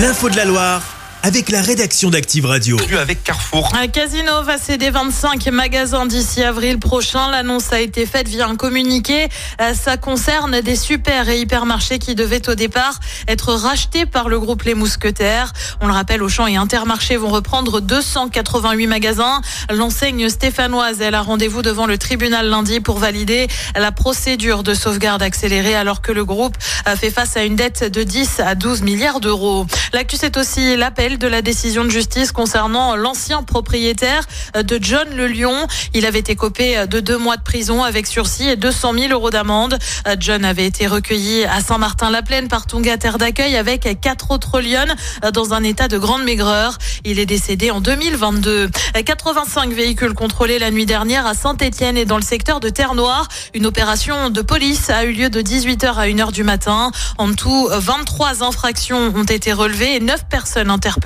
L'info de la Loire avec la rédaction d'Active Radio. Avec Carrefour. Un casino va céder 25 magasins d'ici avril prochain. L'annonce a été faite via un communiqué. Euh, Ça concerne des super et hypermarchés qui devaient au départ être rachetés par le groupe Les Mousquetaires. On le rappelle, Auchan et Intermarché vont reprendre 288 magasins. L'enseigne stéphanoise, elle a rendez-vous devant le tribunal lundi pour valider la procédure de sauvegarde accélérée alors que le groupe a fait face à une dette de 10 à 12 milliards d'euros. L'actu, c'est aussi l'appel de la décision de justice concernant l'ancien propriétaire de John Le Lion. Il avait été copé de deux mois de prison avec sursis et 200 000 euros d'amende. John avait été recueilli à Saint-Martin-la-Plaine par Tonga Terre d'accueil avec quatre autres lionnes dans un état de grande maigreur. Il est décédé en 2022. 85 véhicules contrôlés la nuit dernière à Saint-Etienne et dans le secteur de Terre-Noire. Une opération de police a eu lieu de 18h à 1h du matin. En tout, 23 infractions ont été relevées et 9 personnes interpellées,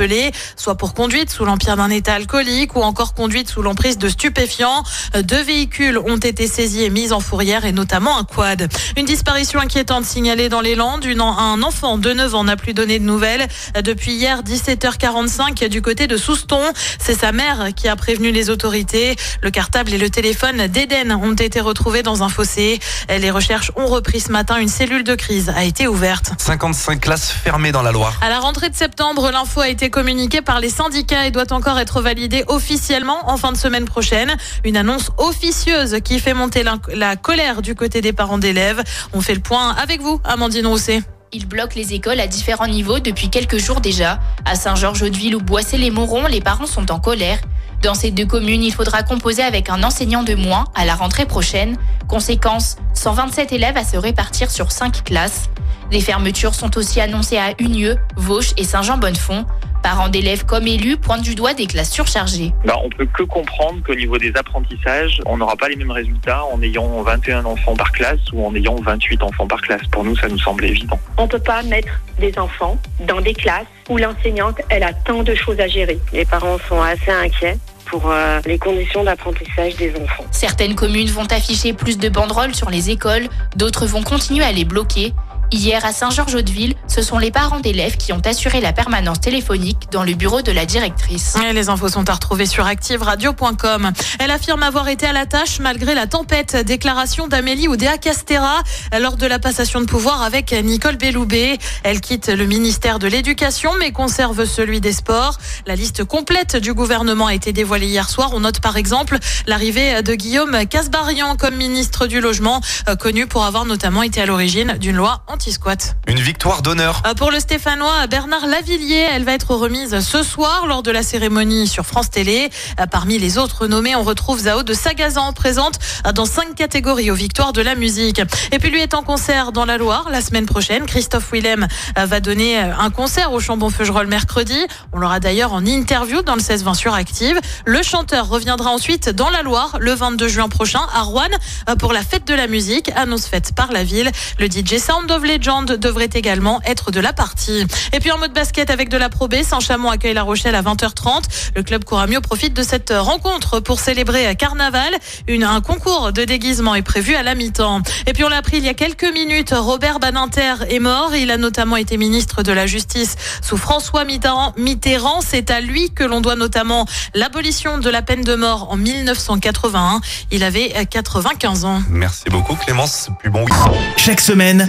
soit pour conduite sous l'empire d'un état alcoolique ou encore conduite sous l'emprise de stupéfiants. Deux véhicules ont été saisis et mis en fourrière et notamment un quad. Une disparition inquiétante signalée dans les Landes. Une, un enfant de 9 ans n'a plus donné de nouvelles depuis hier 17h45 du côté de Souston. C'est sa mère qui a prévenu les autorités. Le cartable et le téléphone d'Eden ont été retrouvés dans un fossé. Les recherches ont repris ce matin. Une cellule de crise a été ouverte. 55 classes fermées dans la Loire. À la rentrée de septembre, l'info a été communiquée par les syndicats et doit encore être validée officiellement en fin de semaine prochaine. Une annonce officieuse qui fait monter la, colère du côté des parents d'élèves. On fait le point avec vous, Amandine Rousset. Ils bloquent les écoles à différents niveaux depuis quelques jours déjà. À Saint-Georges-Hauteville ou Boissé-les-Morons, les parents sont en colère. Dans ces deux communes, il faudra composer avec un enseignant de moins à la rentrée prochaine. Conséquence, 127 élèves à se répartir sur 5 classes. Des fermetures sont aussi annoncées à Unieux, Vauche et Saint-Jean-Bonnefond. Parents d'élèves comme élus pointent du doigt des classes surchargées. Bah, on peut que comprendre qu'au niveau des apprentissages, on n'aura pas les mêmes résultats en ayant 21 enfants par classe ou en ayant 28 enfants par classe. Pour nous, ça nous semble évident. On ne peut pas mettre des enfants dans des classes où l'enseignante, elle a tant de choses à gérer. Les parents sont assez inquiets pour euh, les conditions d'apprentissage des enfants. Certaines communes vont afficher plus de banderoles sur les écoles, d'autres vont continuer à les bloquer. Hier, à Saint-Georges-Hauteville, ce sont les parents d'élèves qui ont assuré la permanence téléphonique dans le bureau de la directrice. Les infos sont à retrouver sur activeradio.com. Elle affirme avoir été à la tâche malgré la tempête. Déclaration d'Amélie Oudéa Castera lors de la passation de pouvoir avec Nicole Belloubet. Elle quitte le ministère de l'Éducation mais conserve celui des Sports. La liste complète du gouvernement a été dévoilée hier soir. On note par exemple l'arrivée de Guillaume Casbarian comme ministre du Logement, connu pour avoir notamment été à l'origine d'une loi anti-squat. Une victoire d'honneur. Pour le Stéphanois Bernard Lavillier, elle va être remise ce soir lors de la cérémonie sur France Télé. Parmi les autres nommés, on retrouve Zao de Sagazan, présente dans cinq catégories aux victoires de la musique. Et puis lui est en concert dans la Loire la semaine prochaine. Christophe Willem va donner un concert au Chambon-Feugerolles mercredi. On l'aura d'ailleurs en interview dans le 16-20 sur Active. Le chanteur reviendra ensuite dans la Loire le 22 juin prochain à Rouen pour la fête de la musique, annonce faite par la ville. Le DJ Sound of Legend devrait également être de la partie. Et puis en mode basket avec de la Pro B, Saint-Chamond accueille La Rochelle à 20h30. Le club Couramio profite de cette rencontre pour célébrer Carnaval. Une, un concours de déguisement est prévu à la mi-temps. Et puis on l'a appris il y a quelques minutes, Robert Badinter est mort. Il a notamment été ministre de la Justice sous François Mitterrand. C'est à lui que l'on doit notamment l'abolition de la peine de mort en 1981. Il avait 95 ans. Merci beaucoup Clémence, plus bon week-end. Chaque semaine,